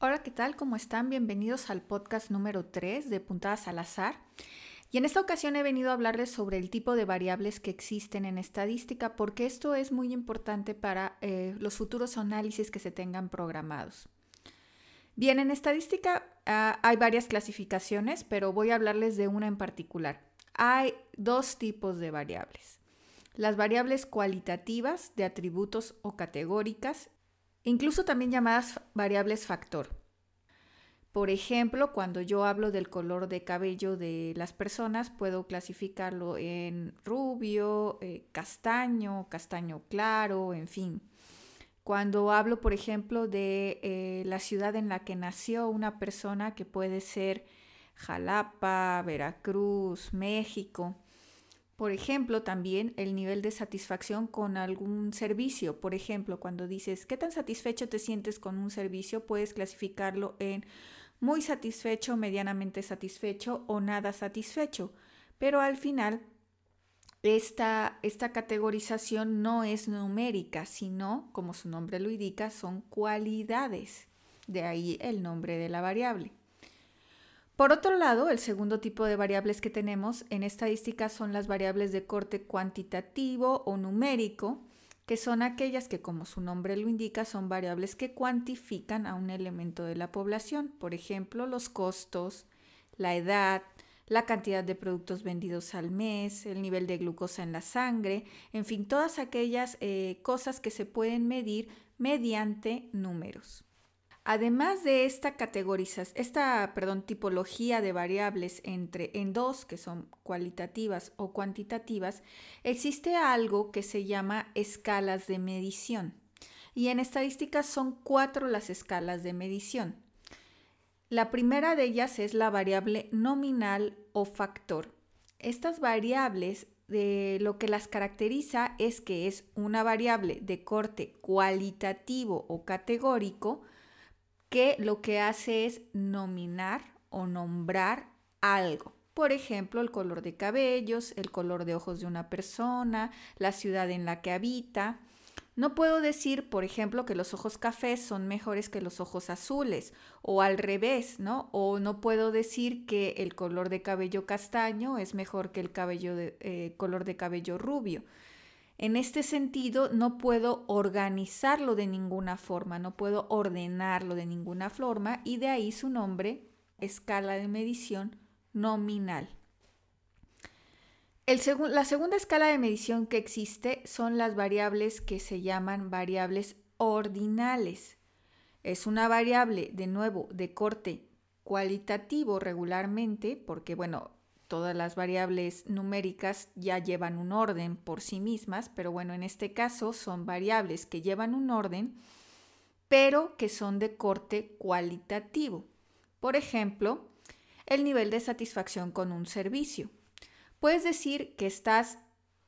Hola, ¿qué tal? ¿Cómo están? Bienvenidos al podcast número 3 de Puntadas al Azar. Y en esta ocasión he venido a hablarles sobre el tipo de variables que existen en estadística porque esto es muy importante para eh, los futuros análisis que se tengan programados. Bien, en estadística ah, hay varias clasificaciones, pero voy a hablarles de una en particular. Hay dos tipos de variables. Las variables cualitativas de atributos o categóricas incluso también llamadas variables factor. Por ejemplo, cuando yo hablo del color de cabello de las personas, puedo clasificarlo en rubio, eh, castaño, castaño claro, en fin. Cuando hablo, por ejemplo, de eh, la ciudad en la que nació una persona, que puede ser Jalapa, Veracruz, México, por ejemplo, también el nivel de satisfacción con algún servicio. Por ejemplo, cuando dices, ¿qué tan satisfecho te sientes con un servicio? Puedes clasificarlo en muy satisfecho, medianamente satisfecho o nada satisfecho. Pero al final, esta, esta categorización no es numérica, sino, como su nombre lo indica, son cualidades. De ahí el nombre de la variable. Por otro lado, el segundo tipo de variables que tenemos en estadística son las variables de corte cuantitativo o numérico, que son aquellas que, como su nombre lo indica, son variables que cuantifican a un elemento de la población, por ejemplo, los costos, la edad, la cantidad de productos vendidos al mes, el nivel de glucosa en la sangre, en fin, todas aquellas eh, cosas que se pueden medir mediante números. Además de esta categorización, esta, perdón, tipología de variables entre en dos, que son cualitativas o cuantitativas, existe algo que se llama escalas de medición. Y en estadísticas son cuatro las escalas de medición. La primera de ellas es la variable nominal o factor. Estas variables de lo que las caracteriza es que es una variable de corte cualitativo o categórico, que lo que hace es nominar o nombrar algo. Por ejemplo, el color de cabellos, el color de ojos de una persona, la ciudad en la que habita. No puedo decir, por ejemplo, que los ojos cafés son mejores que los ojos azules o al revés, ¿no? O no puedo decir que el color de cabello castaño es mejor que el cabello eh, color de cabello rubio. En este sentido, no puedo organizarlo de ninguna forma, no puedo ordenarlo de ninguna forma y de ahí su nombre, escala de medición nominal. la segunda escala de medición que existe son las variables que se llaman variables ordinales. Es una variable, de nuevo, de corte cualitativo regularmente, porque bueno, todas las variables numéricas ya llevan un orden por sí mismas, pero bueno, en este caso son variables que llevan un orden, pero que son de corte cualitativo. Por ejemplo, el nivel de satisfacción con un servicio. Puedes decir que estás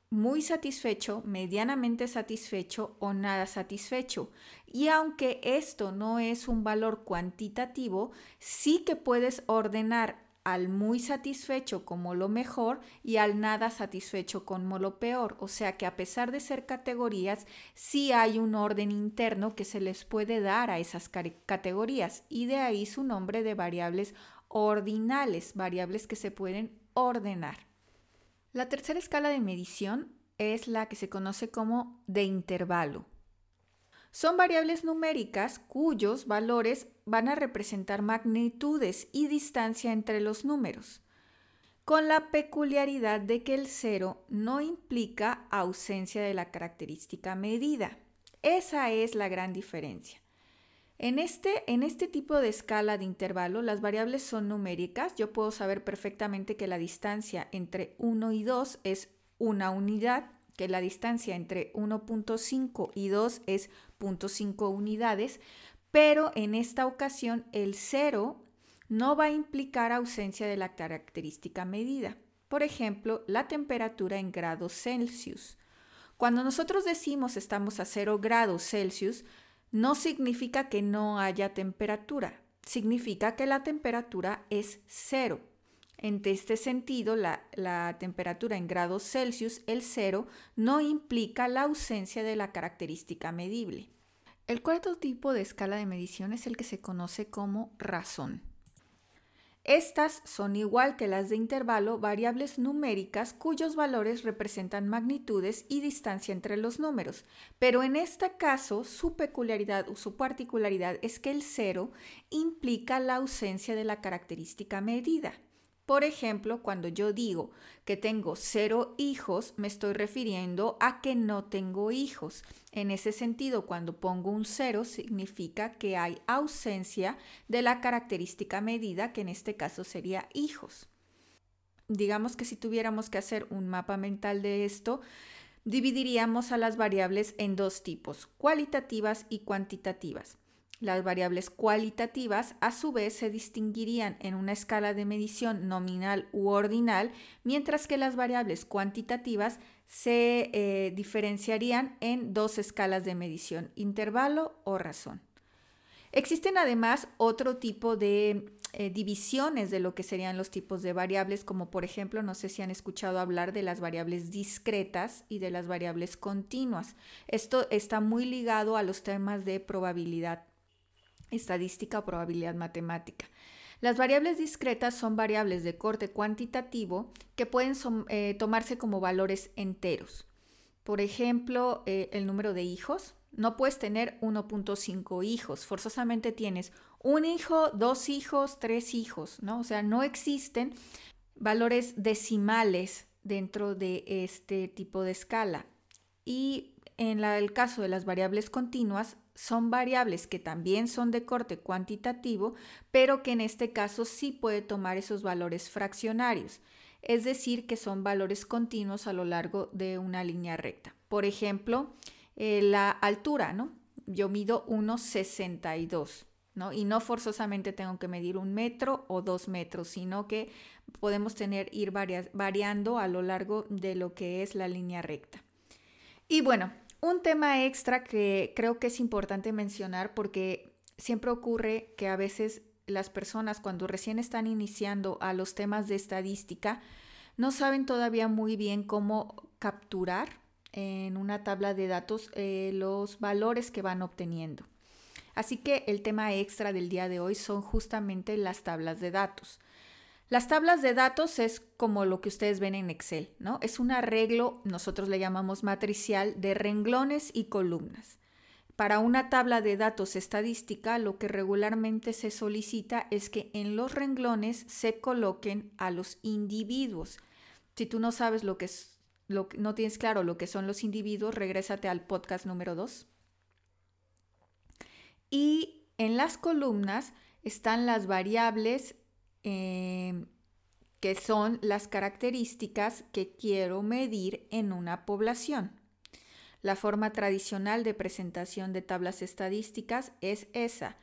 muy satisfecho, medianamente satisfecho o nada satisfecho. Y aunque esto no es un valor cuantitativo, sí que puedes ordenar al muy satisfecho como lo mejor y al nada satisfecho como lo peor. O sea que a pesar de ser categorías, sí hay un orden interno que se les puede dar a esas categorías y de ahí su nombre de variables ordinales, variables que se pueden ordenar. La tercera escala de medición es la que se conoce como de intervalo. Son variables numéricas cuyos valores van a representar magnitudes y distancia entre los números, con la peculiaridad de que el cero no implica ausencia de la característica medida. Esa es la gran diferencia. En este, en este tipo de escala de intervalo, las variables son numéricas. Yo puedo saber perfectamente que la distancia entre 1 y 2 es una unidad, que la distancia entre 1.5 y 2 es 0.5 unidades, pero en esta ocasión el cero no va a implicar ausencia de la característica medida. Por ejemplo, la temperatura en grados Celsius. Cuando nosotros decimos estamos a 0 grados Celsius, no significa que no haya temperatura, significa que la temperatura es cero. En este sentido, la, la, temperatura en grados Celsius, el cero, no implica la ausencia de la característica medible. El cuarto tipo de escala de medición es el que se conoce como razón. Estas son igual que las de intervalo variables numéricas cuyos valores representan magnitudes y distancia entre los números, pero en este caso su peculiaridad o su particularidad es que el cero implica la ausencia de la característica medida. Por ejemplo, cuando yo digo que tengo cero hijos, me estoy refiriendo a que no tengo hijos. En ese sentido, cuando pongo un cero, significa que hay ausencia de la característica medida, que en este caso sería hijos. Digamos que si tuviéramos que hacer un mapa mental de esto, dividiríamos a las variables en dos tipos, cualitativas y cuantitativas. Las variables cualitativas a su vez se distinguirían en una escala de medición nominal u ordinal, mientras que las variables cuantitativas se eh, diferenciarían en dos escalas de medición, intervalo o razón. Existen además otro tipo de eh, divisiones de lo que serían los tipos de variables, como por ejemplo, no sé si han escuchado hablar de las variables discretas y de las variables continuas. Esto está muy ligado a los temas de probabilidad estadística o probabilidad matemática. Las variables discretas son variables de corte cuantitativo que pueden eh, tomarse como valores enteros. Por ejemplo, eh, el número de hijos. No puedes tener 1.5 hijos, forzosamente tienes un hijo, dos hijos, tres hijos, ¿no? O sea, no existen valores decimales dentro de este tipo de escala. Y en el caso de las variables continuas, son variables que también son de corte cuantitativo, pero que en este caso sí puede tomar esos valores fraccionarios, es decir, que son valores continuos a lo largo de una línea recta. Por ejemplo, eh, la altura, ¿no? Yo mido 1,62. ¿no? Y no forzosamente tengo que medir un metro o dos metros, sino que podemos tener, ir variando a lo largo de lo que es la línea recta. Y bueno, un tema extra que creo que es importante mencionar porque siempre ocurre que a veces las personas cuando recién están iniciando a los temas de estadística no saben todavía muy bien cómo capturar en una tabla de datos eh, los valores que van obteniendo. Así que el tema extra del día de hoy son justamente las tablas de datos. Las tablas de datos es como lo que ustedes ven en Excel, ¿no? Es un arreglo, nosotros le llamamos matricial, de renglones y columnas. Para una tabla de datos estadística, lo que regularmente se solicita es que en los renglones se coloquen a los individuos. Si tú no sabes lo que es, lo, no tienes claro lo que son los individuos, regrésate al podcast número 2. Y en las columnas están las variables Em, que son las características que quiero medir en una población. La forma tradicional de presentación de tablas estadísticas es esa.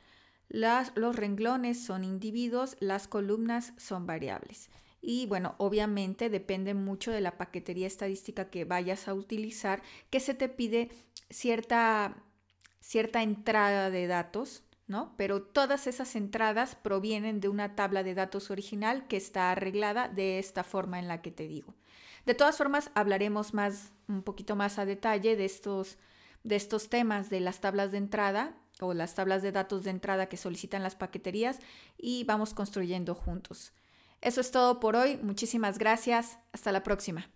los renglones son individuos, las columnas son variables. Y bueno, obviamente depende mucho de la paquetería estadística que vayas a utilizar, que se te pide cierta, cierta entrada de datos, Pero todas esas entradas provienen de una tabla de datos original que está arreglada de esta forma en la que te digo. De todas formas, hablaremos más, un poquito más a detalle de estos, de estos temas de las tablas de entrada o las tablas de datos de entrada que solicitan las paqueterías y vamos construyendo juntos. Eso es todo por hoy. Muchísimas gracias. Hasta la próxima.